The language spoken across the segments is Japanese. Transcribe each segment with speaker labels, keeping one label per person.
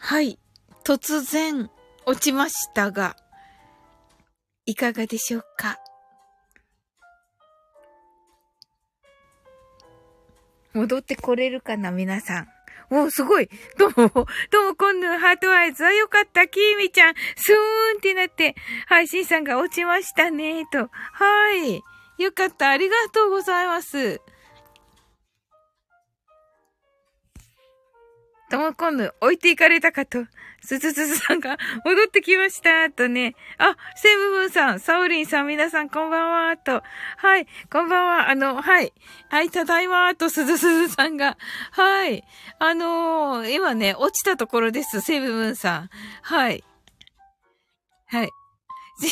Speaker 1: はい。突然落ちましたが、いかがでしょうか？戻ってこれるかな皆さん。おすごい。どうも、どうも、今度のハートアイズはよかった。キーミちゃん、スーンってなって、配信さんが落ちましたね、と。はい。よかった。ありがとうございます。とも今度置いていかれたかと。すずすずさんが戻ってきました、とね。あ、セブブンさん、サオリンさん、皆さんこんばんは、と。はい、こんばんは、あの、はい。はい、ただいま、と、すずすずさんが。はい。あのー、今ね、落ちたところです、セブブンさん。はい。はい。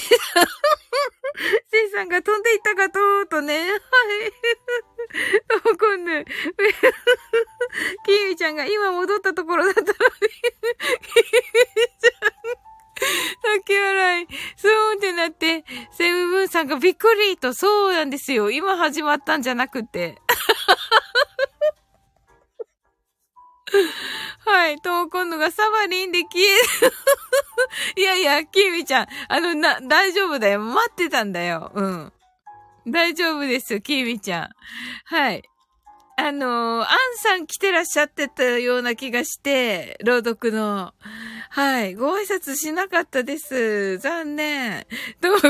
Speaker 1: シンさんが飛んでいったかとーとね。はい。わかんない。キーミちゃんが今戻ったところだったのに。キーミちゃん。泣き笑い。そうってなって、セブブンさんがびっくりと、そうなんですよ。今始まったんじゃなくて。はい。と、今度がサバリンで消える。いやいや、キーミちゃん、あの、な、大丈夫だよ。待ってたんだよ。うん。大丈夫ですよ、キーミちゃん。はい。あのー、アンさん来てらっしゃってたような気がして、朗読の。はい。ご挨拶しなかったです。残念。どう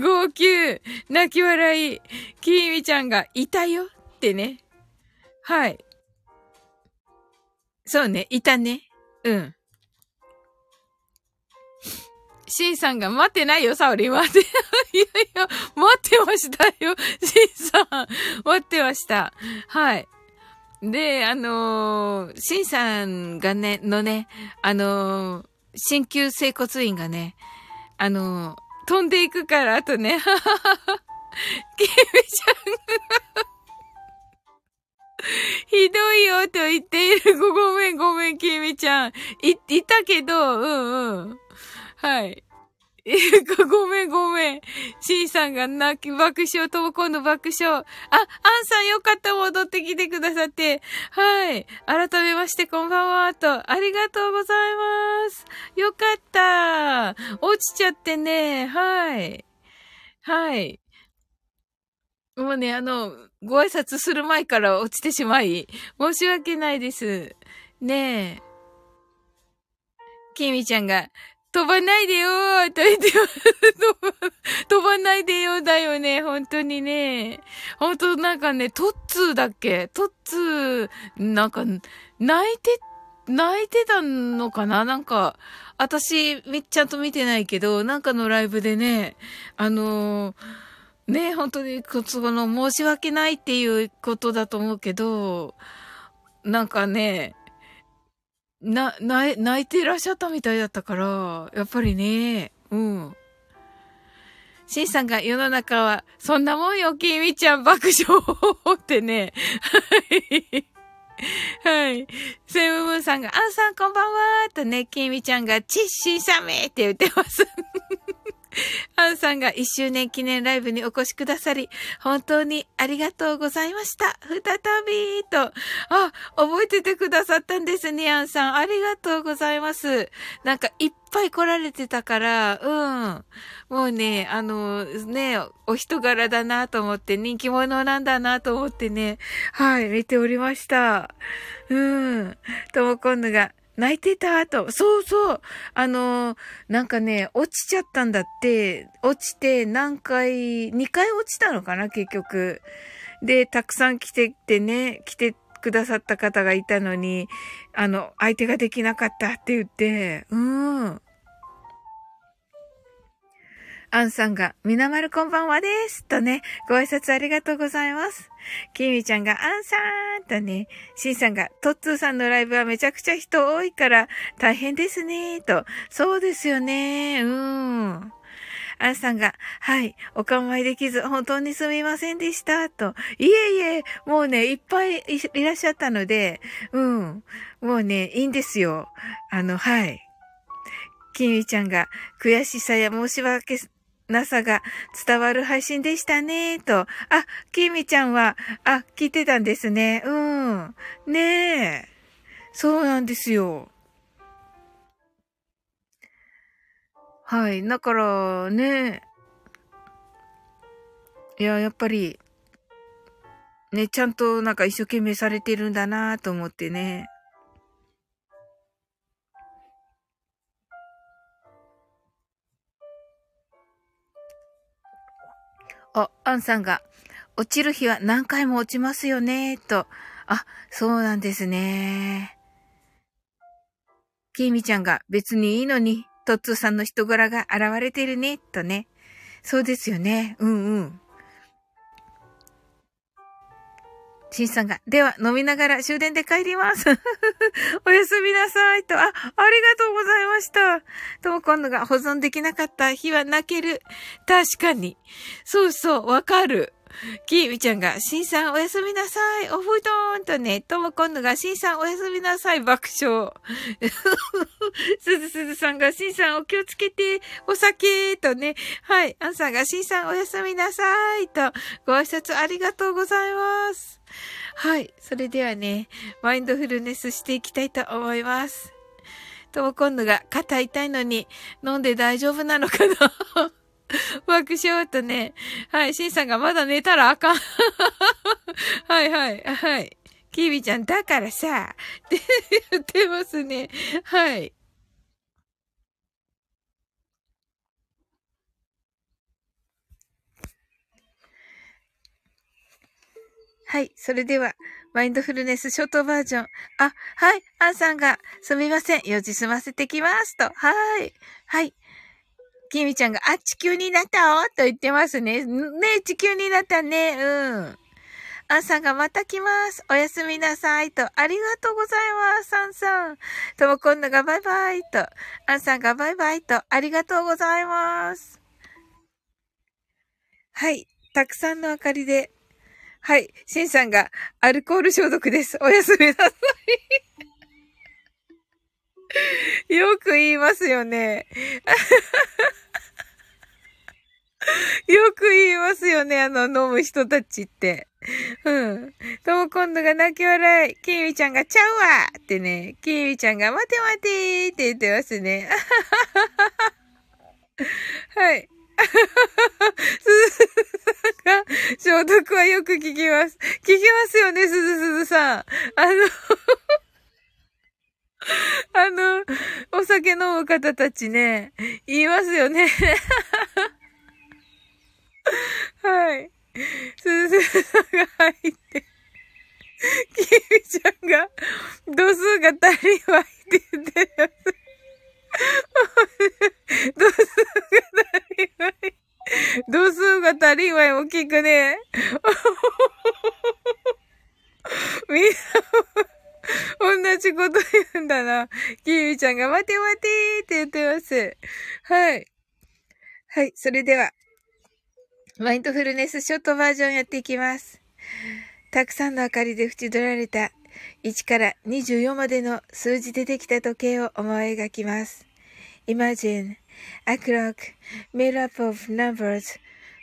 Speaker 1: 号泣、泣き笑い、キーミちゃんがいたよってね。はい。そうね、いたね。うん。シンさんが待ってないよ、サオリン。待って、いやいや、待ってましたよ。シンさん、待ってました。はい。で、あのー、シンさんがね、のね、あのー、鍼灸整骨院がね、あのー、飛んでいくから、あとね、はははは、キミちゃん ひどいよと言っている。ごめんごめん、きみちゃん。い、いたけど、うんうん。はい。ごめんごめん。シンさんが泣き爆笑、とも今度爆笑。あ、アンさんよかった戻ってきてくださって。はい。改めましてこんばんは、と。ありがとうございます。よかった。落ちちゃってね。はい。はい。もうね、あの、ご挨拶する前から落ちてしまい、申し訳ないです。ねえ。きみちゃんが、飛ばないでよーと言って 飛ばないでよだよね、本当にね。本当なんかね、トッツーだっけ？トッツー、なんか、泣いて、泣いてたのかな？なんか、私、ちゃんと見てないけど、なんかのライブでね、あのーね、本当に、その、申し訳ないっていうことだと思うけど、なんかね、な、泣いてらっしゃったみたいだったから、やっぱりね、うん。シンさんが世の中は、そんなもんよ、きみちゃん爆笑ってね。はい。はい。セムムーンさんが、アンさんこんばんはーとね、きみちゃんが、チッシンサメって言ってます。アンさんが1周年記念ライブにお越しくださり、本当にありがとうございました。再びと、あ、覚えててくださったんですね、アンさん。ありがとうございます。なんかいっぱい来られてたから、うん。もうね、あの、ね、お人柄だなと思って、人気者なんだなと思ってね、はい、見ておりました。うん。ともこんぬが、泣いてたと。そうそう。あのー、なんかね、落ちちゃったんだって。落ちて何回、2回落ちたのかな、結局。で、たくさん来てってね、来てくださった方がいたのに、あの、相手ができなかったって言って、うん。アンさんが、みなまるこんばんはです。とね、ご挨拶ありがとうございます。きみちゃんが、アンさんとね、しんさんが、トッツーさんのライブはめちゃくちゃ人多いから大変ですね。と、そうですよね。うん。アンさんが、はい、お構いできず、本当にすみませんでした。と、いえいえ、もうね、いっぱいいらっしゃったので、うん。もうね、いいんですよ。あの、はい。きみちゃんが、悔しさや申し訳なさが伝わる配信でしたね、と。あ、きみちゃんは、あ、聞いてたんですね。うん。ねえ。そうなんですよ。はい。だからね、いや、やっぱり、ね、ちゃんとなんか一生懸命されてるんだなと思ってね。あ、アンさんが、落ちる日は何回も落ちますよね、と。あ、そうなんですね。きーみちゃんが別にいいのに、トッツーさんの人柄が現れてるね、とね。そうですよね。うんうん。しんさんが、では飲みながら終電で帰ります。おやすみなさいと、あ、ありがとうございました。とも今度が保存できなかった日は泣ける。確かに。そうそう、わかる。きーみちゃんが、しんさんおやすみなさい。お布団とね、とも今度が、しんさんおやすみなさい。爆笑。すずすずさんが、しんさんお気をつけて、お酒とね。はい。あんさんが、しんさんおやすみなさい。と、ご挨拶ありがとうございます。はい。それではね、マインドフルネスしていきたいと思います。とも今度が、肩痛いのに、飲んで大丈夫なのかな？爆笑とね。はい、シンさんがまだ寝たらあかん。はいはい、はい。キービちゃん、だからさ、っ て言ってますね。はい。はい。それでは、マインドフルネスショートバージョン。あ、はい。アンさんが、すみません。用事済ませてきますと。はい。はい。きみちゃんが、あ、地球になったおと言ってますね。ね地球になったね。うん。アンさんがまた来ます。おやすみなさいと。ありがとうございます。アンさん。ともこんながバイバイと。アンさんがバイバイと。ありがとうございます。はい。たくさんの明かりで。はい。シンさんがアルコール消毒です。おやすみなさい。よく言いますよね。よく言いますよね、あの、飲む人たちって。うん。とも今度が泣き笑い。キミちゃんがちゃうわってね。キミちゃんが待て待てって言ってますね。はい。すずすずさんが消毒はよく聞きます。聞きますよね、すずすずさん。あの あの、お酒飲む方たちね、言いますよね。はい。すずすずさんが入って、きみちゃんが、度数が足りないって言ってます。度数が足りない。度数が足りないも聞くね。みんな、同じこと言うんだな。きみちゃんが待て待てって言ってます。はい。はい、それでは。マインドフルネスショートバージョンやっていきます。たくさんの明かりで縁取られた1から24までの数字でできた時計を思い描きます。Imagine a clock made up of numbers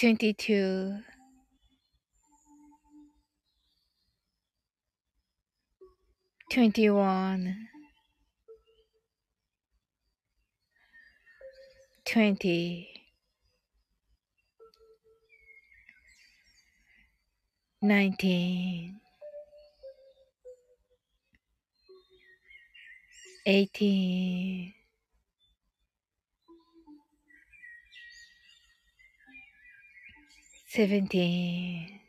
Speaker 1: 22 21 20 19 eighteen, 17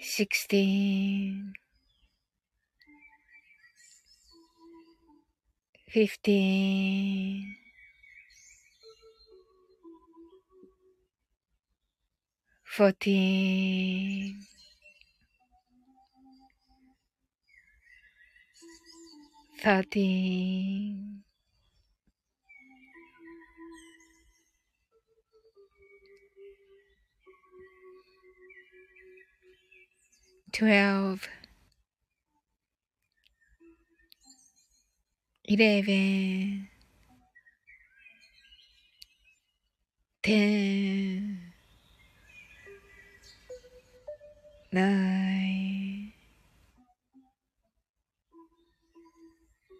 Speaker 1: 16 15 14 thirteen, twelve, eleven, ten, nine,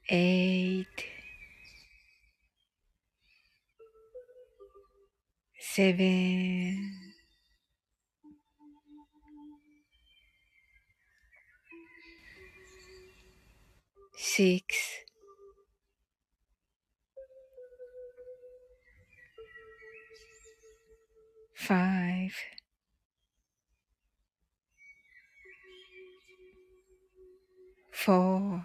Speaker 1: eight, seven, six, five, four,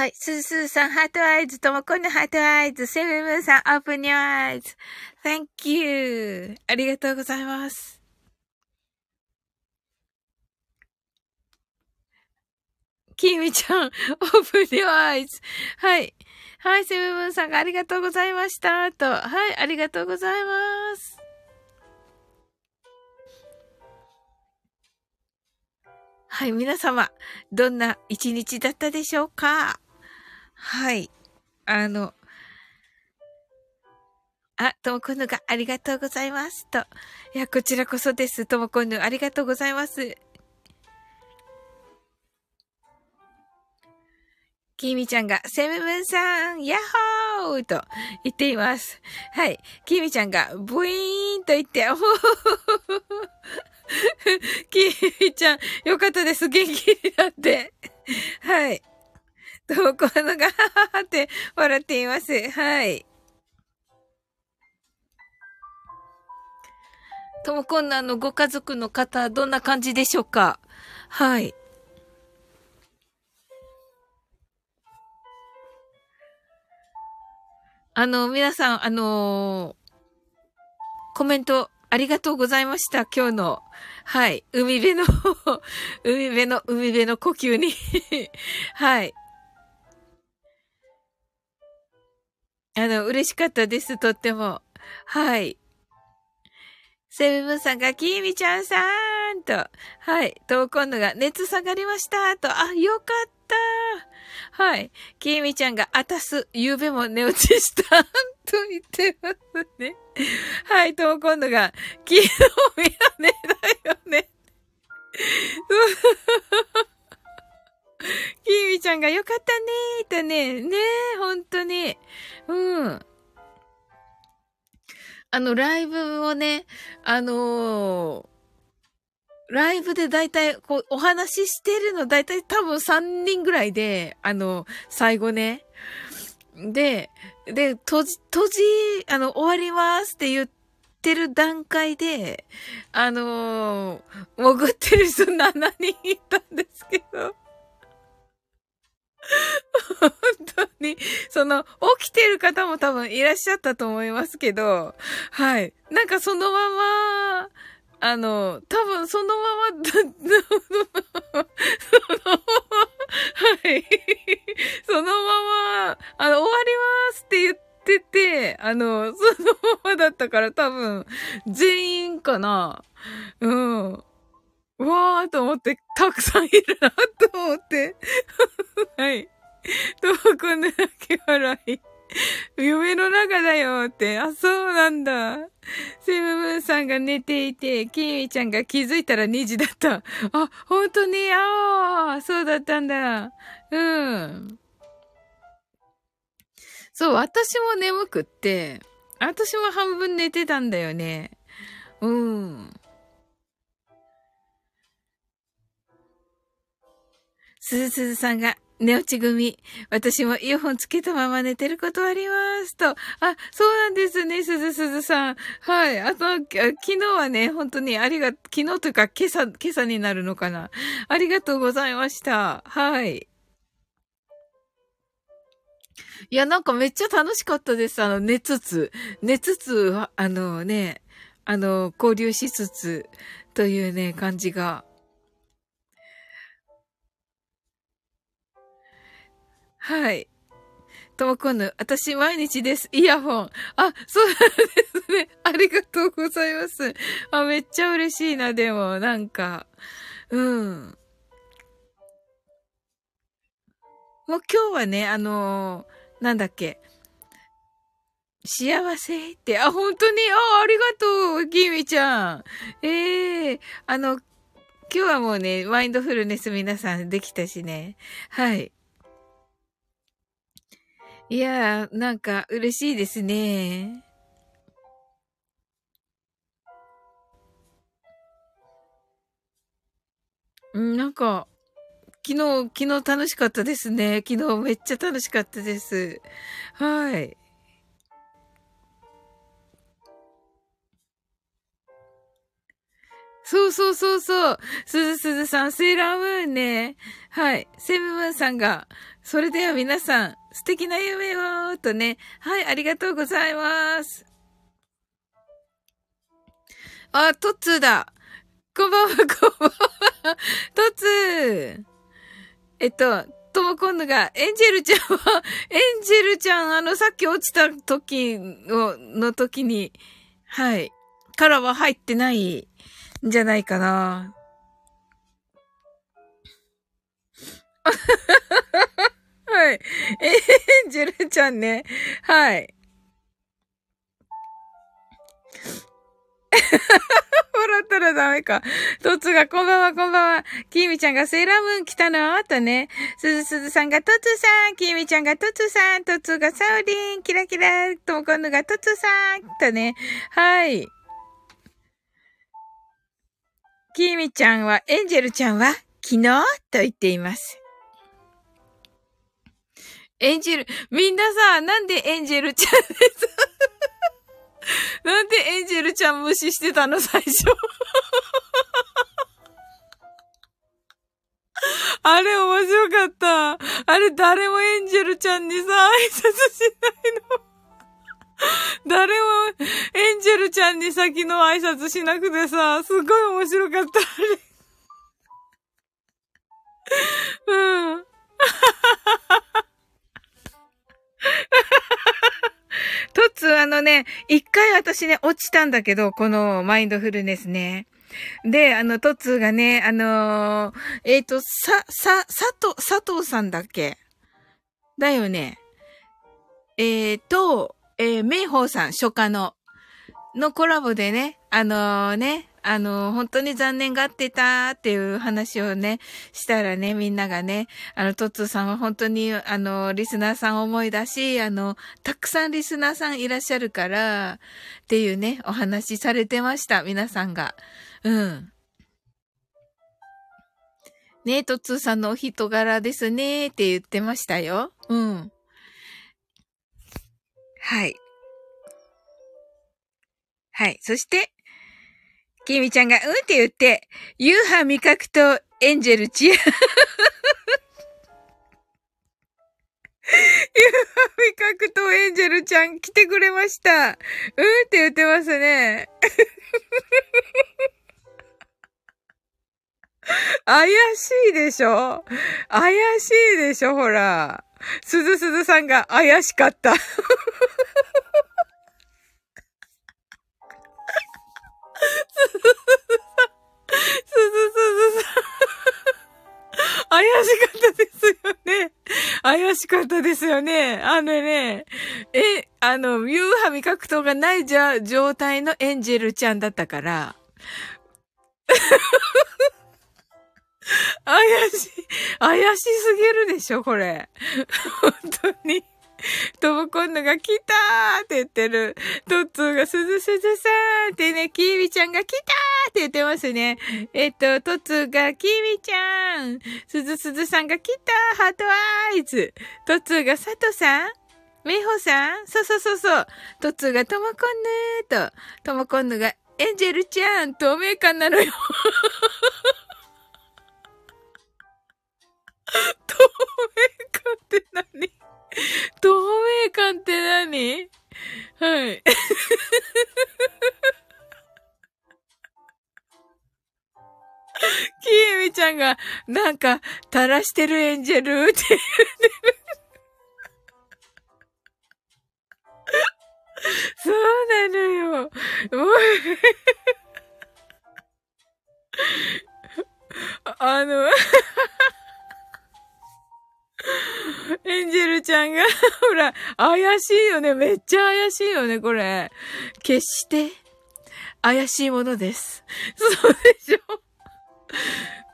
Speaker 1: はい、スースーさん、 heart eyes、ともこんの heart eyes、セブンブンさん、 open your eyes。Thank you. ありがとうございます。きみちゃん、オープンニューアイズ。はい。はい、セブンブンさんがありがとうございました。と。はい、ありがとうございます。はい、皆様、どんな一日だったでしょうか？はい。あの、あ、ともこぬがありがとうございます。と。いや、こちらこそです。ともこぬ、ありがとうございます。きみちゃんが、セムムンさん、ヤッホーと言っています。はい。きみちゃんが、ブイーンと言って、おほきみちゃん、よかったです。元気になって。はい。ともこのが、はははって笑っています。はい。ともこんなのご家族の方、どんな感じでしょうか？はい。あの、皆さん、あのーコメントありがとうございました。今日の。はい。海辺の、海辺の、海辺の呼吸に。はい。あの、嬉しかったです。とっても。はい。セブブンさんが、きみちゃんさーんと、はい。と、今度が、熱下がりましたと、あ、よかったはい。きみちゃんが、あたす、ゆうべも寝落ちしたと言ってますね。はい。と、今度が、昨日見らねだよね。きみちゃんが、よかったねーとね、ねえ、ほんとに。うん。あの、ライブをね、あのーライブでだいたい、こう、お話ししてるのだいたい多分3人ぐらいで、あの、最後ね。で、で、閉じ、閉じ、あの、終わりますって言ってる段階で、あのー潜ってる人7人いたんですけど、本当に、その、起きてる方も多分いらっしゃったと思いますけど、はい。なんかそのまま、あの、多分そのまま、そのまま、はい。そのまま、あの、終わりますって言ってて、あの、そのままだったから多分、全員かな。うん。わーと思って、たくさんいるなと思って。はい。とこんな泣き笑い。夢の中だよって。あ、そうなんだ。セムムーンさんが寝ていて、キミちゃんが気づいたら2時だった。あ、本当に、ああ、そうだったんだ。うん。そう、私も眠くって、私も半分寝てたんだよね。うん。すずすずさんが、寝落ち組。私もイヤホンつけたまま寝てることあります。と。あ、そうなんですね、すずすずさん。はい。あと、昨日はね、本当にありが、昨日というか今朝、今朝になるのかな。ありがとうございました。はい。いや、なんかめっちゃ楽しかったです。あの、寝つつ、寝つつ、あのね、あの、交流しつつ、というね、感じが。はい。ともこぬ、私毎日です。イヤホン。あ、そうなんですね。ありがとうございます。あ、めっちゃ嬉しいな、でも、なんか。うん。もう今日はね、あのー、なんだっけ。幸せって、あ、本当に、あ、ありがとう、キミちゃん。ええー、あの、今日はもうね、マインドフルネス皆さんできたしね。はい。いやー、なんか嬉しいですね。うん、なんか、昨日、昨日楽しかったですね。昨日めっちゃ楽しかったです。はい。そうそうそうそう。すずすずさん、セーラームーンね。はい。セムムーンさんが、それでは皆さん、素敵な夢をとね。はい、ありがとうございます。あ、トッツーだ。こんばんは、こんばんは。トッツー。えっと、とも今度が、エンジェルちゃんは、エンジェルちゃん、あの、さっき落ちた時の、の時に、はい、からは入ってないんじゃないかな。はい。エ ンジェルちゃんね。はい。笑ったらダメか。トツが、こんばんは、こんばんは。キーミちゃんがセーラームーン来たの？とね。すずすずさんがトツさん。キーミちゃんがトツさん。トツがサウリン。キラキラ。ともこんのがトツさん。とね。はい。キーミちゃんは、エンジェルちゃんは、昨日？と言っています。エンジェル、みんなさ、なんでエンジェルちゃんです？なんでエンジェルちゃん無視してたの、最初 あれ面白かった。あれ誰もエンジェルちゃんにさ、挨拶しないの。誰もエンジェルちゃんに先の挨拶しなくてさ、すごい面白かった。うん。トッツ、あのね、一回私ね、落ちたんだけど、このマインドフルネスね。で、あの、トッツーがね、あのー、えっ、ー、と、さ、さ、佐藤、佐藤さんだっけ？だよね。えっ、ー、と、えー、メイホーさん、初夏の、のコラボでね、あの、ね、あの、本当に残念がってたっていう話をね、したらね、みんながね、あの、トッツーさんは本当に、あの、リスナーさん思いだし、あの、たくさんリスナーさんいらっしゃるから、っていうね、お話されてました、皆さんが。うん。ねトッツーさんのお人柄ですね、って言ってましたよ。うん。はい。はい。そして、きみちゃんが、うんって言って、夕飯味覚とエンジェルチア。夕飯味覚とエンジェルちゃん来てくれました。うんって言ってますね。怪しいでしょ？怪しいでしょ？ほら。すずすずさんが怪しかった。すずすずさん。怪しかったですよね。怪しかったですよね。あのね、え、あの、夕飯格闘がないじゃ、状態のエンジェルちゃんだったから。怪しい、怪しすぎるでしょ、これ。本当に。ともこんのが来たーって言ってる。トッツーがすずすずさーってね、キービちゃんが来たーって言ってますね。えっと、トッツーがキービちゃん。すずすずさんが来たーハートアイズ。トッツーが佐藤さんメイホさんそうそうそうそう。トッツーがともこんぬーと、ともこんぬがエンジェルちゃん透明感なのよ。透明感って何？透明感って何？はい。キエミちゃんが、なんか、垂らしてるエンジェルって言ってる。そうなのよ。もうあのエンジェルちゃんが ほら、怪しいよね。めっちゃ怪しいよね、これ。決して、怪しいものです。そうでし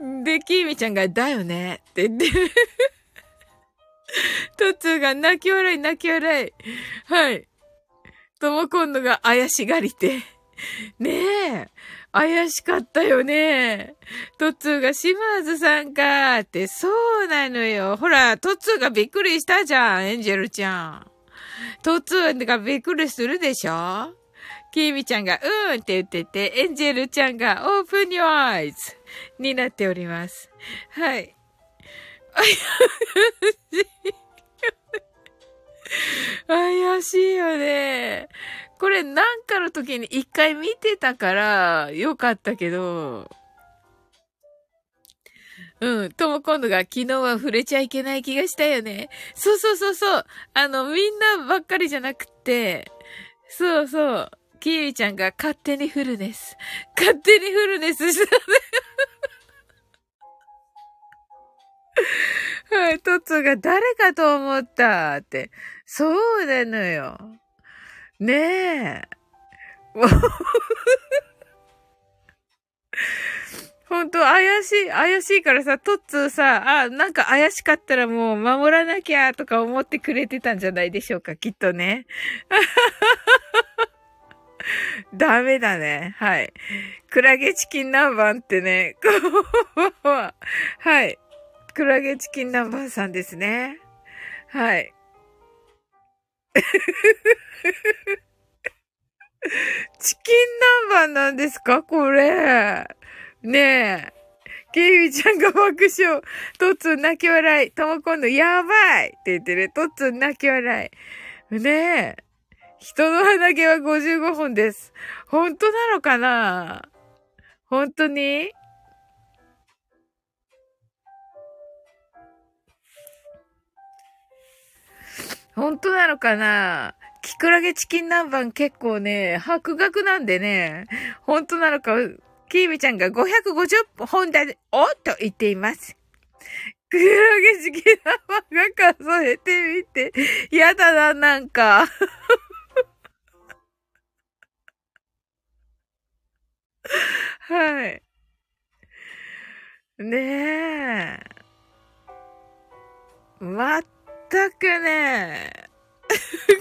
Speaker 1: ょ？で、キーミちゃんが、だよねって言ってる。トツーが泣き笑い泣き笑い。はい。とも今度が怪しがりて。ねえ。怪しかったよね。トッツーが島津さんかって、そうなのよ。ほら、トッツーがびっくりしたじゃん、エンジェルちゃん。トッツーがびっくりするでしょ？キーミちゃんが、うんって言ってて、エンジェルちゃんが、オープン your eyes になっております。はい。怪しいよね。これなんかの時に一回見てたからよかったけど、うん。とも今度が昨日は触れちゃいけない気がしたよね。そうそうそうそう。あの、みんなばっかりじゃなくて、そうそう。キーウィちゃんが勝手にフルネス。勝手にフルネスしたね。はい、トッツが誰かと思ったって。そうなのよ。ねえ。ほんと怪しい、怪しいからさ、トッツーさ、あ、なんか怪しかったらもう守らなきゃとか思ってくれてたんじゃないでしょうか、きっとね。ダメだね。はい。クラゲチキン南蛮ってね、はい。クラゲチキン南蛮さんですね。はい。チキン南蛮なんですか？これ。ねえ。ケイミちゃんが爆笑。トッツン泣き笑い。とも今度やばいって言ってる。トッツン泣き笑い。ねえ。人の鼻毛は55本です。本当なのかな？本当に？本当なのかな？キクラゲチキン南蛮結構ね、白額なんでね、本当なのか、キーミちゃんが550本だ、おっと言っています。クラゲチキン南蛮が数えてみて、やだな、なんか。はい。ねえ。まったくね、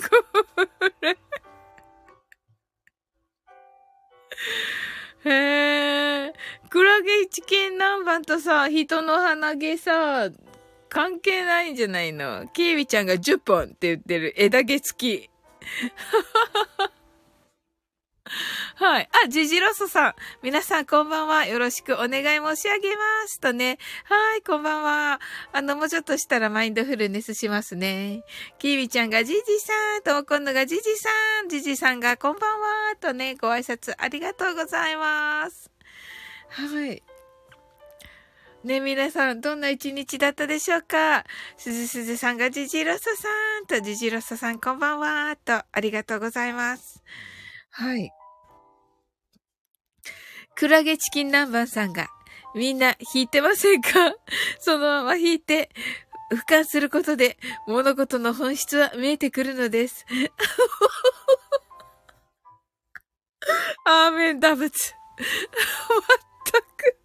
Speaker 1: こ れへえ。クラゲチキン南蛮とさ、人の鼻毛さ、関係ないんじゃないの？キービちゃんが10本って言ってる枝毛付き。ははは はい。あ、ジジロソさん。皆さんこんばんは。よろしくお願い申し上げます。とね。はい、こんばんは。あの、もうちょっとしたらマインドフルネスしますね。キービちゃんがジジさん。とも今度がジジさん。ジジさんがこんばんは。とね、ご挨拶ありがとうございます。はい。ね、皆さん、どんな一日だったでしょうかすずすずさんがジジロソさんとジジロソさんこんばんは。と、ありがとうございます。はい。クラゲチキン南蛮さんが、みんな弾いてませんか？そのまま弾いて、俯瞰することで物事の本質は見えてくるのです。アーメンダブツ。まったく。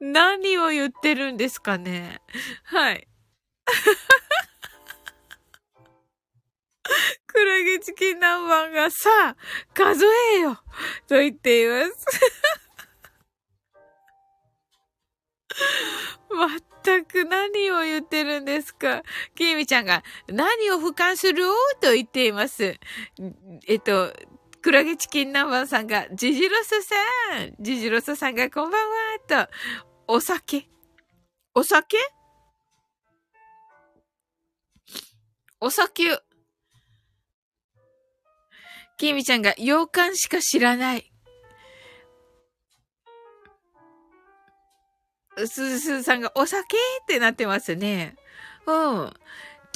Speaker 1: 何を言ってるんですかね？はい。クラゲチキン南蛮がさあ、数えよ。と言っています。まったく何を言ってるんですか。きみちゃんが何を俯瞰する？と言っています。えっと、クラゲチキン南蛮さんが、ジジロスさん、ジジロスさんがこんばんは、と、お酒。お酒？お酒、きみちゃんが洋館しか知らない。すずすずさんがお酒？ってなってますね。うん。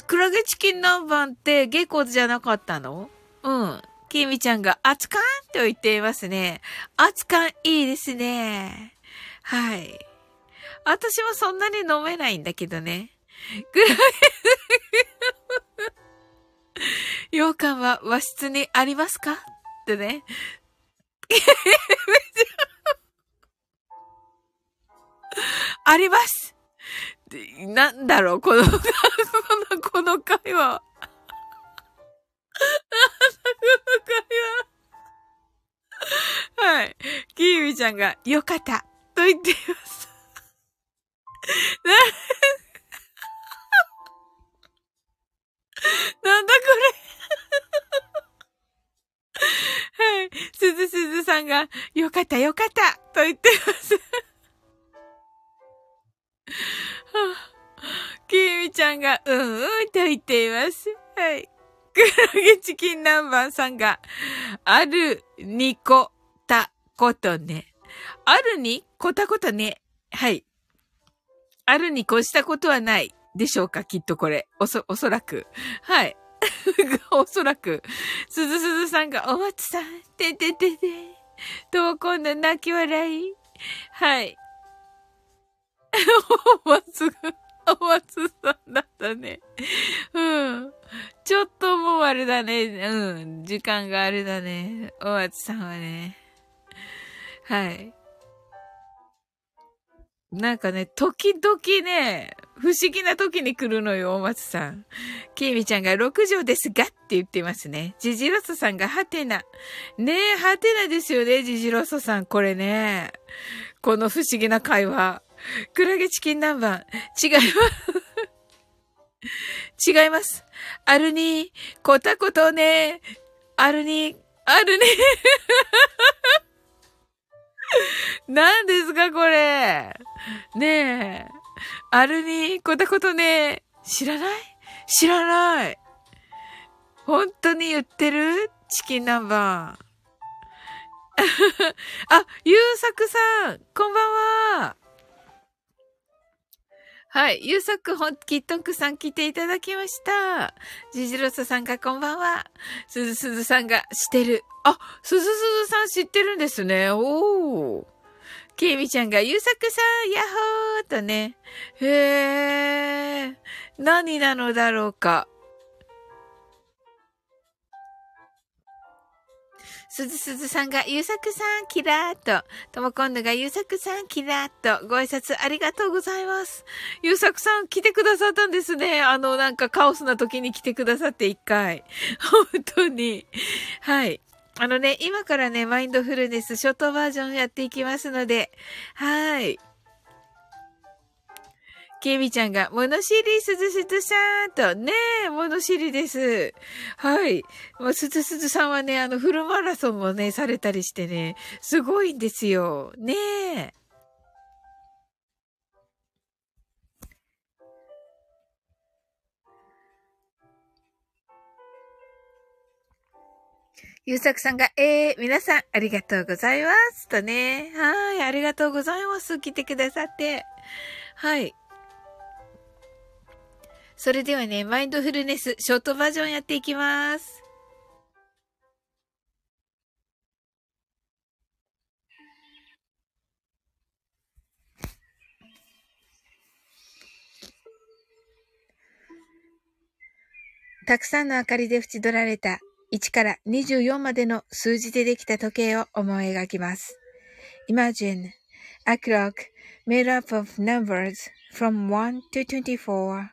Speaker 1: クラゲチキン南蛮って下戸じゃなかったの？うん。きみちゃんが熱燗？と言っていますね。熱燗いいですね。はい。私もそんなに飲めないんだけどね。クラゲ羊羹は和室にありますか？ってね。ありますなんだろうこの、この、この会話。この会話。はい。キーミちゃんが、よかった。と言っています。なんだこれ はい。すずすずさんが、よかったよかったと言ってます。はあ、きみちゃんが、うんうんと言っています。はい。クラゲチキン南蛮さんが、あるにこたことね。あるにこたことね。はい。あるに越したことはない。でしょうかきっとこれ。おそ、おそらく。はい。おそらく。すずすずさんが、お松さん、てててて。と、今度泣き笑い。はい。お松が、お松さんだったね。うん。ちょっともうあれだね。うん。時間があれだね。お松さんはね。はい。なんかね、時々ね、不思議な時に来るのよ、お松さん。きみちゃんが6畳ですがって言ってますね。ジジロソさんがハテナ。ねえ、ハテナですよね、ジジロソさん。これね。この不思議な会話。クラゲチキン南蛮。違います。違います。アルニー、こたことね。アルニー、アルニー。何ですか、これ。ねえ。アルニー、こたことね、知らない？知らない。本当に言ってる？チキン南蛮。あ、ゆうさくさん、こんばんは。はい。ゆうさくほん、きっとんくさん来ていただきました。ジジロスさんがこんばんは。すずすずさんが知ってる。あ、すずすずさん知ってるんですね。おー。ケイミちゃんが、ゆうさくさん、やっほーとね。へー。何なのだろうか。すずすずさんが、ゆうさくさん、キラーと、ともこんぬが、ゆうさくさん、キラーと、ご挨拶ありがとうございます。ゆうさくさん、来てくださったんですね。あの、なんかカオスな時に来てくださって一回。本当に。はい。あのね、今からね、マインドフルネスショートバージョンやっていきますので、はい。ケミちゃんが、物知りすずすずさんと、ねえ、物知りです。はい。もうすずすずさんはね、あの、フルマラソンもね、されたりしてね、すごいんですよ。ねえ。ゆうさくさんが、えー、皆さん、ありがとうございます。とね。はい、ありがとうございます。来てくださって。はい。それではね、マインドフルネス、ショートバージョンやっていきます。たくさんの明かりで縁取られた1から24までの数字でできた時計を思い描きます。Imagine a clock made up of numbers from 1 to 24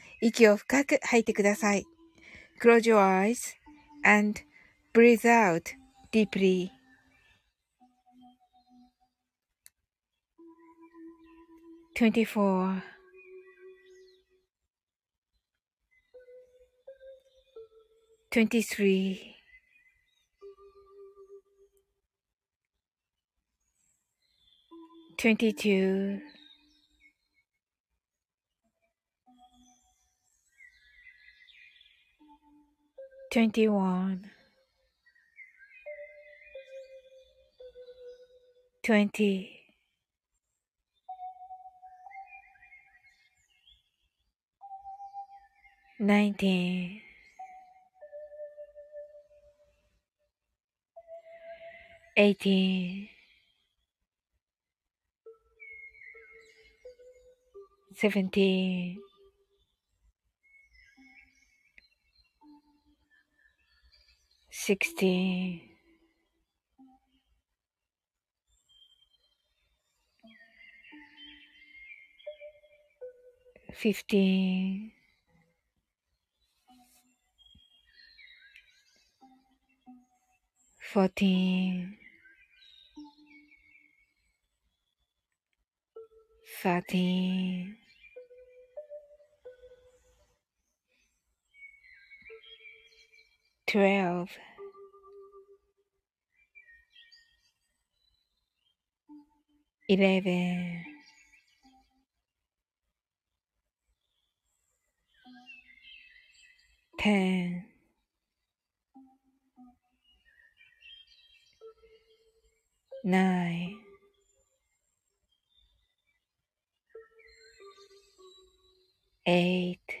Speaker 1: 息を深く吐いてください。Close your eyes and breathe out deeply. 24 23 22 21 20 19 18 17 sixteen, fifteen, fourteen, thirteen. twelve. Eleven. Ten. Nine. Eight.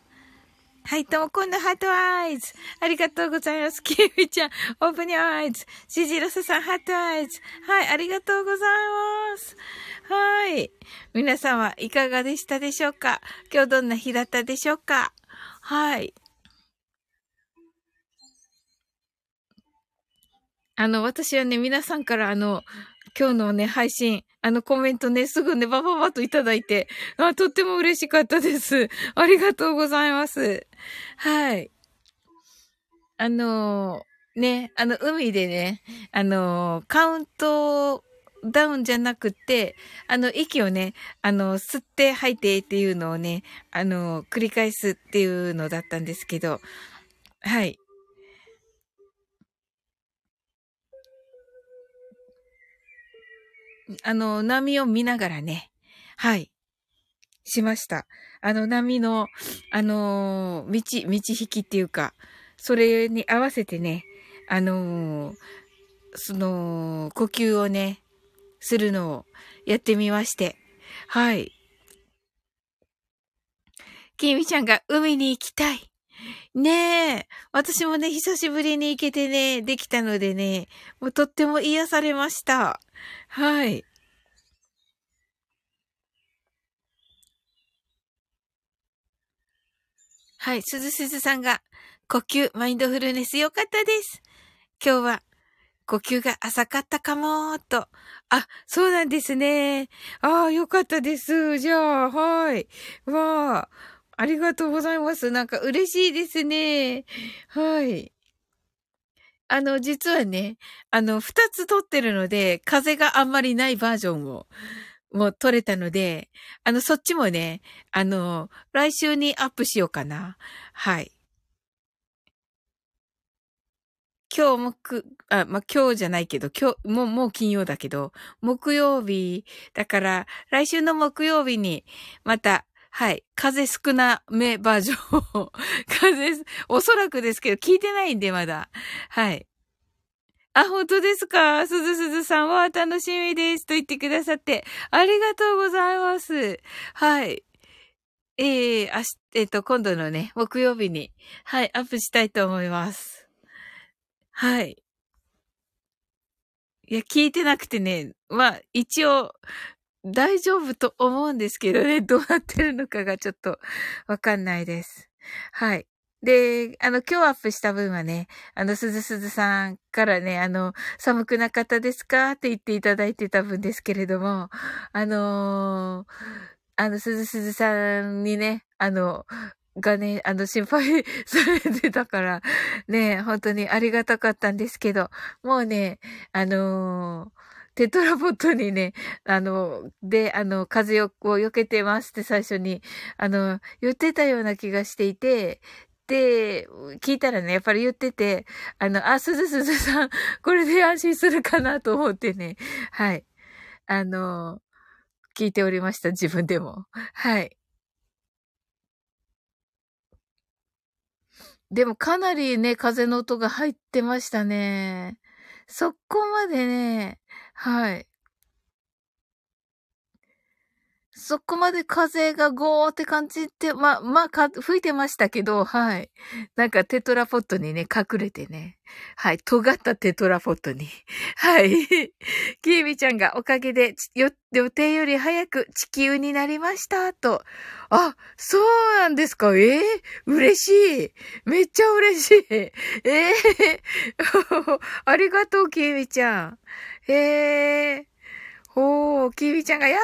Speaker 1: はい、ともこんの heart eyes。ありがとうございます。キーミちゃん、 open your eyes。シジロスさん、 heart eyes。はい、ありがとうございます。はい。皆様、いかがでしたでしょうか？今日どんな日だったでしょうか？はい。あの、私はね、皆さんからあの、今日のね、配信、あのコメントね、すぐね、ばばばといただいて、あ、とっても嬉しかったです。ありがとうございます。はい。あのね、あの、海でね、あのカウントダウンじゃなくて、あの、息をね、あの、吸って吐いてっていうのをね、あの、繰り返すっていうのだったんですけど、はい。あの、波を見ながらね、はい、しました。あの、波の、あの道、道引きっていうか、それに合わせてね、あのその、呼吸をね、するのをやってみまして、はい。きみちゃんが海に行きたい。ねえ。私もね、久しぶりに行けてね、できたのでね、もうとっても癒されました。はい。はい、すずすずさんが、呼吸、マインドフルネスよかったです。今日は、呼吸が浅かったかもーと。あ、そうなんですね。ああ、よかったです。じゃあ、はい。わあ、ありがとうございます。なんか嬉しいですね。はい。あの、実はね、あの、二つ撮ってるので、風があんまりないバージョンをもう撮れたので、あの、そっちもね、あの、来週にアップしようかな。はい。今日木、あ、ま、今日じゃないけど、今日、もう、もう金曜だけど、木曜日、だから、来週の木曜日に、また、はい。風少なめバージョン、風、おそらくですけど、聞いてないんで、まだ。はい。あ、本当ですか？すずすずさんは楽しみです。と言ってくださって、ありがとうございます。はい。ええー、あし、えっ、ー、と、今度のね、木曜日に、はい、アップしたいと思います。はい。いや、聞いてなくてね、まあ、一応、大丈夫と思うんですけどね、どうなってるのかがちょっとわかんないです。はい。で、あの、今日アップした分はね、あの、すずすずさんからね、あの、寒くなかったですか？って言っていただいてた分ですけれども、あのー、あの、すずすずさんにね、あの、がね、あの、心配されてたから、ね、本当にありがたかったんですけど、もうね、あのーテトラポットにね、あの、で、あの、風を避けてますって最初に、あの、言ってたような気がしていて、で、聞いたらね、やっぱり言ってて、あの、あ、すずすずさん、これで安心するかなと思ってね、はい。あの、聞いておりました、自分でも。はい。でもかなりね、風の音が入ってましたね。そこまでね、はい。そこまで風がゴーって感じて、ま、まあ、か、吹いてましたけど、はい。なんかテトラポットにね、隠れてね。はい。尖ったテトラポットに。はい。キービちゃんがおかげで、予定より早く地球になりました、と。あ、そうなんですか？ええー、嬉しい。めっちゃ嬉しい。ええー、ありがとう、キービちゃん。ええーほー、きびちゃんがヤッ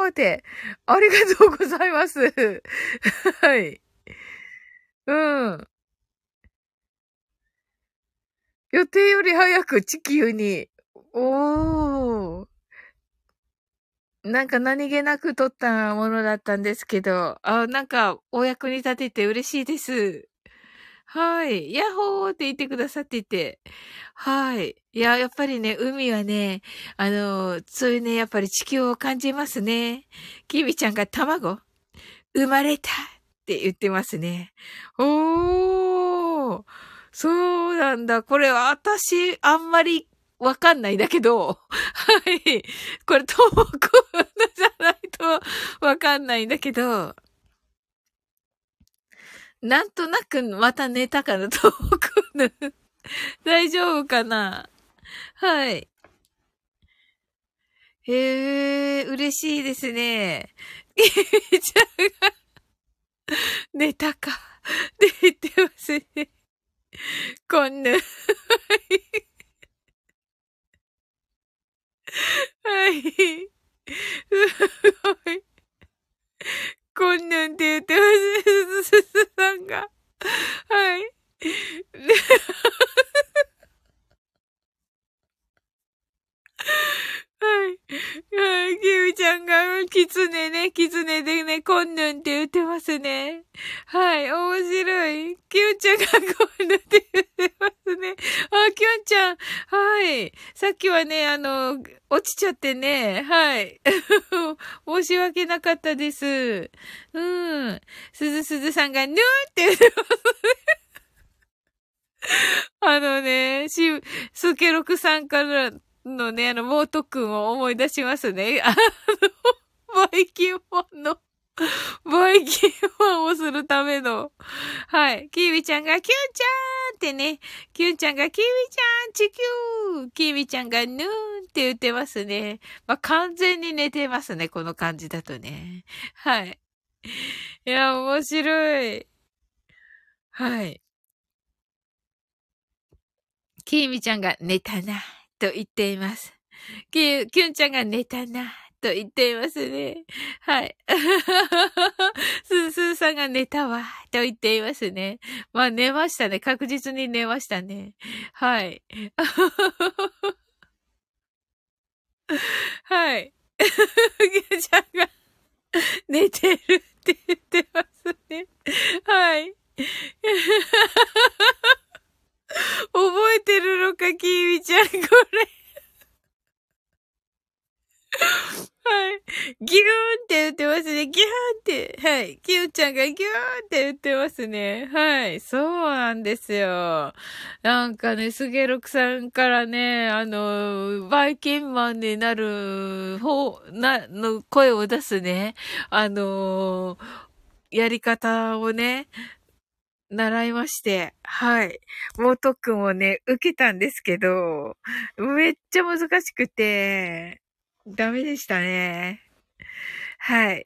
Speaker 1: ホーって、ありがとうございます。はい。うん。予定より早く地球に。おー。なんか何気なく撮ったものだったんですけど、あ、なんかお役に立てて嬉しいです。はい。ヤッホーって言ってくださっていて。はい。いや、やっぱりね、海はね、あの、そういうね、やっぱり地球を感じますね。キビちゃんが卵生まれたって言ってますね。おー。そうなんだ。これは私、あんまりわかんないんだけど、はい。これ、トークじゃないとわかんないんだけど、なんとなくまた寝たから遠くぬ。大丈夫かな？はい。へえ、嬉しいですね。ちゃんが、寝たか。ってますね。こんな。はいはい。すごい。こんなんて言ってます。すすさんが。はい。はい。はい。キムちゃんが、キツネね、キツネでね、こんぬんって言ってますね。はい。面白い。キュンちゃんがこんぬんって言ってますね。あ、キュンちゃん。はい。さっきはね、あの、落ちちゃってね。はい。申し訳なかったです。うん。すずすずさんが、ぬーって言ってますね。あのね、し、スケロクさんからのね、あの、モート君を思い出しますね。あの、バイキンマンの、バイキンマンをするための。はい。キービちゃんが、キュンちゃんってね。キュンちゃんが、キービちゃん、地球キービちゃんが、ヌーンって言ってますね。まあ、完全に寝てますね。この感じだとね。はい。いや、面白い。はい。キーミちゃんが寝たな、と言っています。キュ、キュンちゃんが寝たな、と言っていますね。はい。スースーさんが寝たわ、と言っていますね。まあ寝ましたね。確実に寝ましたね。はい。はい。キュンちゃんが寝てるって言ってますね。はい。覚えてるのか、キーミちゃん、これ。はい。ギューンって言ってますね。ギューンって。はい。キューちゃんがギューンって言ってますね。はい。そうなんですよ。なんかね、スゲロクさんからね、あの、バイキンマンになる方、な、の声を出すね、あの、やり方をね、習いまして、はい。もう特訓をね、受けたんですけど、めっちゃ難しくて、ダメでしたね。はい。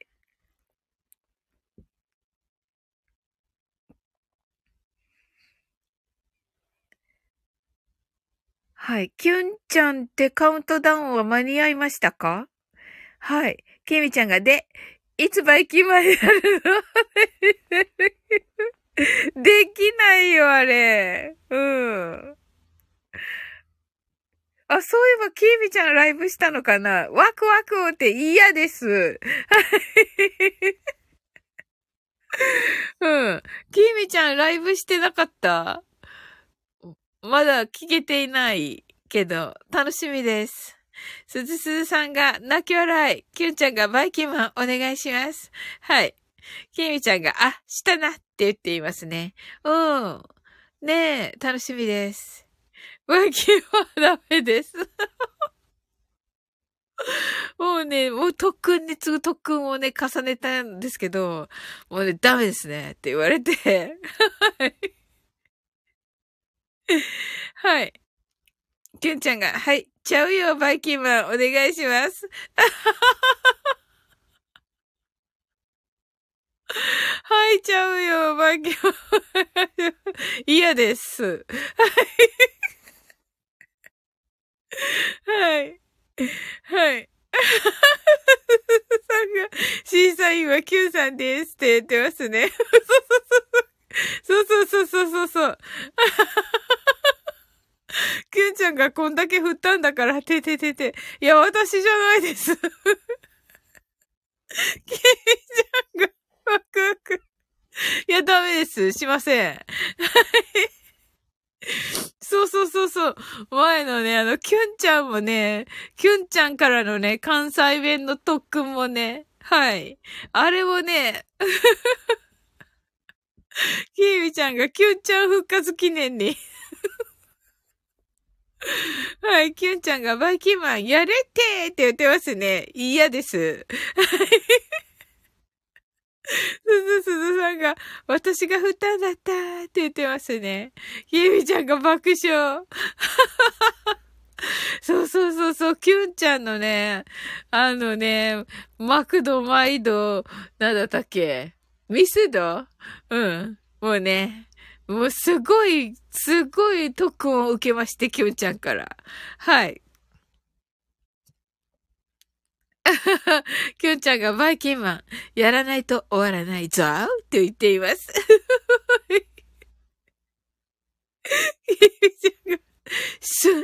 Speaker 1: はい。キュンちゃんってカウントダウンは間に合いましたか？はい。キミちゃんが、で、いつバイキンまでやるの？できないよ、あれ。うん。あ、そういえば、キービちゃんライブしたのかな？ワクワクって嫌です。うん。キーミちゃんライブしてなかった？まだ聞けていないけど、楽しみです。すずすずさんが泣き笑い。キュンちゃんがバイキンマンお願いします。はい。キーミちゃんが、あ、したなっって言っていますね。うん。ねえ、楽しみです。浮気はダメです。もうね、もう特訓に次ぐ特訓をね、重ねたんですけど、もうね、ダメですねって言われて、はい。はい。キュンちゃんが、はい、ちゃうよ、バイキンマン、お願いします。吐いちゃうよ、バキョ。嫌です。はい。はい。さんが、審査員は Q さんですって言ってますね。そうそうそうそうそうそう。Q ちゃんがこんだけ振ったんだから、てててて。いや、私じゃないです。Q ちゃんがワクワク。いや、ダメです。しません。はい。そうそうそうそう。前のね、あの、キュンちゃんもね、キュンちゃんからのね、関西弁の特訓もね、はい。あれをね、キーミちゃんがキュンちゃん復活記念に はい、キュンちゃんがバイキンマンやれってって言ってますね。嫌です。はい。すずすずさんが、私が振ったんだったって言ってますね。ひゆみちゃんが爆笑。そうそうそうそう、キュンちゃんのね、あのね、マクド、マイド、なんだったっけ？ミスド？うん。もうね、もうすごい、すごい特訓を受けまして、キュンちゃんから。はい。きゅんちゃんがバイキンマン、やらないと終わらないぞって言っています。スン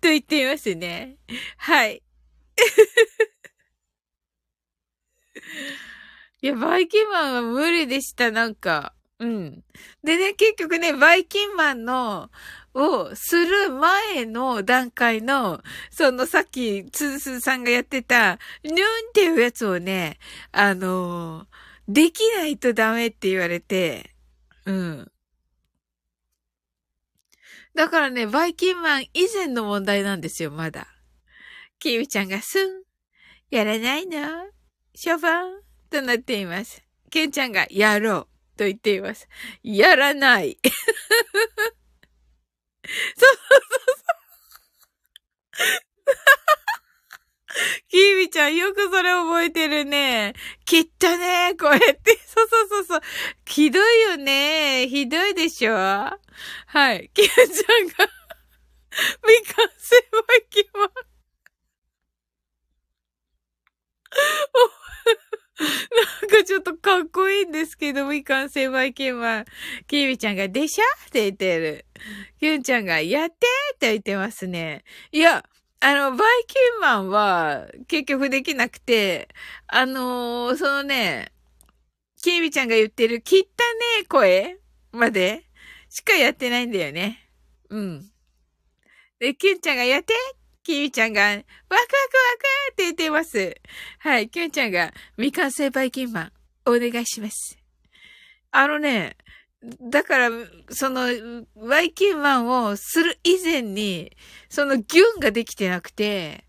Speaker 1: と言っていますね。はい。いや、バイキンマンは無理でした、なんか。うん。でね、結局ね、バイキンマンの、をする前の段階の、そのさっき、つずさんがやってた、ヌーンっていうやつをね、あのできないとダメって言われて、うん。だからね、バイキンマン以前の問題なんですよ、まだ。キミちゃんがスン、やらないの？ショファン？となっています。ケンちゃんがやろうと言っています。やらない。そうそうそう。キービちゃん、よくそれ覚えてるね。きっとね、こうやって。そうそうそうそう。ひどいよね。ひどいでしょはい。キューちゃんが、未完成はきま。なんかちょっとかっこいいんですけど、未完成バイキンマン。キービちゃんが、でしょって言ってる。キュンちゃんが、やってって言ってますね。いや、あの、バイキンマンは結局できなくて、あのー、そのね、キービちゃんが言ってる汚ねえ声までしかやってないんだよね。うん。で、キュンちゃんがやってキービちゃんが、ワクワクワクって言ってます。はい、キュンちゃんが、未完成バイキンマン、お願いします。あのね、だから、その、ワイキンマンをする以前に、そのギュンができてなくて、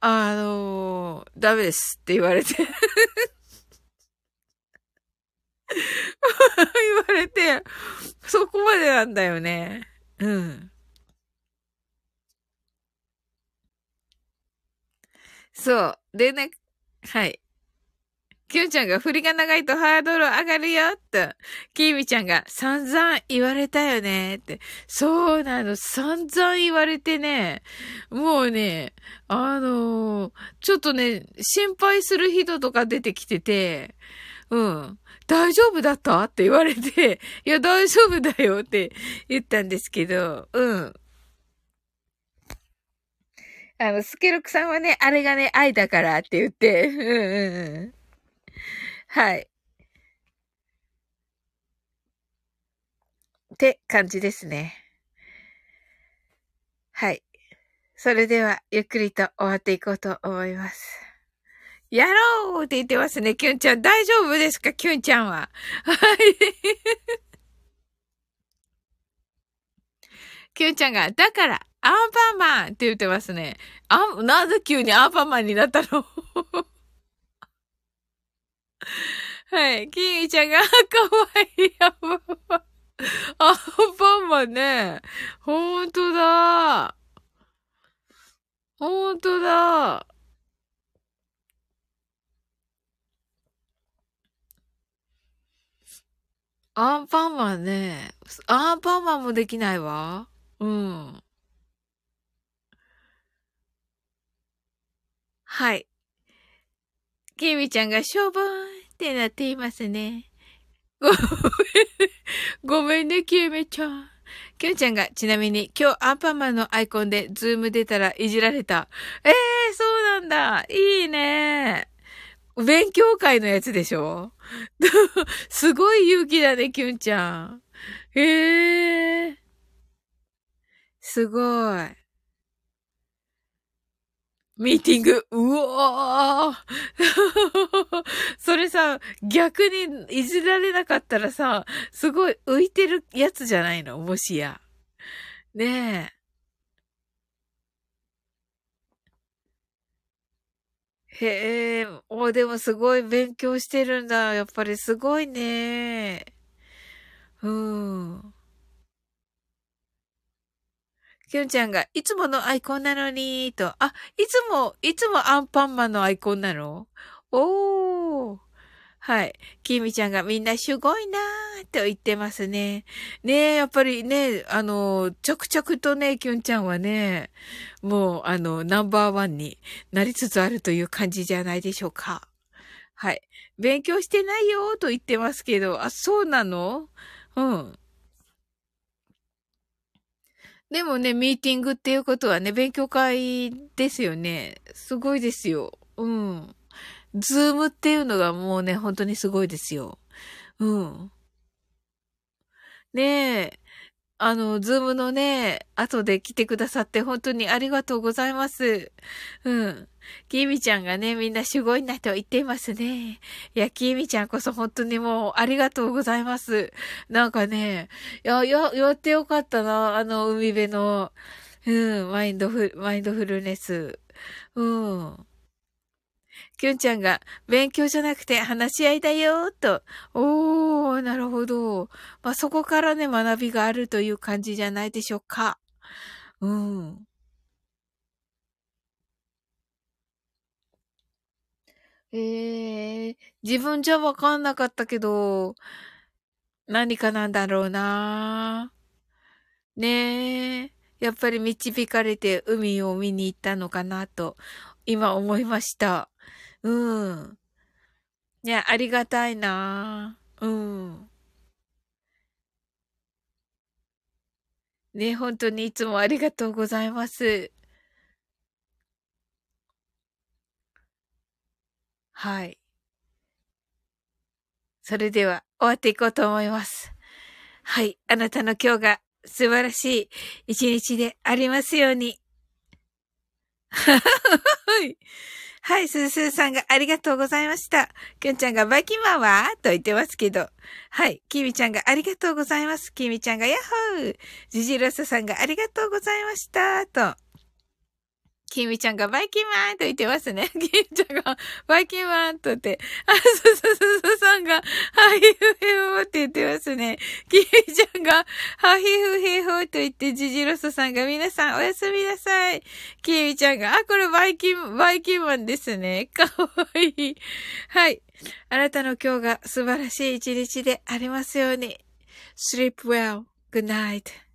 Speaker 1: あのー、ダメですって言われて 言われて、そこまでなんだよね。うん。そう。でね、はい。キュンちゃんが振りが長いとハードル上がるよ、と。キーミちゃんが散々言われたよね、って。そうなの、散々言われてね、もうね、あのー、ちょっとね、心配する人とか出てきてて、うん。大丈夫だった？って言われて、いや、大丈夫だよって言ったんですけど、うん。あの、スケロクさんはね、あれがね、愛だからって言って、うんうんうん。はい。って感じですね。はい。それでは、ゆっくりと終わっていこうと思います。やろうって言ってますね、キュンちゃん。大丈夫ですか、キュンちゃんは。はい。キュンちゃんが、だから、アンパンマンって言ってますね。あ、なぜ急にアンパンマンになったの？はい。キーちゃんが、かわいいアンパンマン。アンパンマンね。ほんとだ。ほんとだ。アンパンマンね。アンパンマンもできないわ。うん。はい。キミちゃんがしょぼーんってなっていますね。ごめん、ごめんね、キミちゃん。キュンちゃんが、ちなみに今日アンパンマンのアイコンで Zoom 出たらいじられた。ええー、そうなんだ。いいね。勉強会のやつでしょ？すごい勇気だね、キュンちゃん。ええー。すごい。ミーティング。うおー それさ、逆にいじられなかったらさ、すごい浮いてるやつじゃないの？もしや。ねえ。へえ、お、でもすごい勉強してるんだ。やっぱりすごいね。うん。きゅんちゃんが、いつものアイコンなのに、と。あ、いつも、いつもアンパンマンのアイコンなの？おー。はい。きみちゃんがみんなすごいなーと言ってますね。ねえ、やっぱりね、あの、着々とね、きゅんちゃんはね、もう、あの、ナンバーワンになりつつあるという感じじゃないでしょうか。はい。勉強してないよーと言ってますけど、あ、そうなの？うん。でもね、ミーティングっていうことはね、勉強会ですよね。すごいですよ。うん。 Zoom っていうのがもうね、本当にすごいですよ。うん。ねえ。あの、 Zoom のね、後で来てくださって本当にありがとうございます。うん。きみちゃんがね、みんなすごいなと言っていますね。いや、きみちゃんこそ本当にもうありがとうございます。なんかね、いや、や、やってよかったな、あの、海辺の、うん、マインドフル、マインドフルネス。うん。きゅんちゃんが、勉強じゃなくて話し合いだよ、と。おー、なるほど。まあ、そこからね、学びがあるという感じじゃないでしょうか。うん。ええ自分じゃわかんなかったけど、何かなんだろうな。ねえ。やっぱり導かれて海を見に行ったのかなと、今思いました。うん。いや、ありがたいな。うん。ね、本当にいつもありがとうございます。はい。それでは終わっていこうと思います。はい。あなたの今日が素晴らしい一日でありますように。はい。はい、スースーさんがありがとうございました。きゅんちゃんがバイキンマンはと言ってますけど。はい、キミちゃんがありがとうございます。キミちゃんがヤッホージジロスさんがありがとうございました。と。キミちゃんがバイキンマンと言ってますね。キミちゃんがバイキンマンと言って、あ、そうそうそうそうさんが、ハヒフヘホって言ってますね。キミちゃんが、ハヒフヘホと言って、ジジロスさんが、皆さんおやすみなさい。キミちゃんが、あ、これバイキン、バイキンマンですね。かわいい。はい。あなたの今日が素晴らしい一日でありますように。sleep well. good night.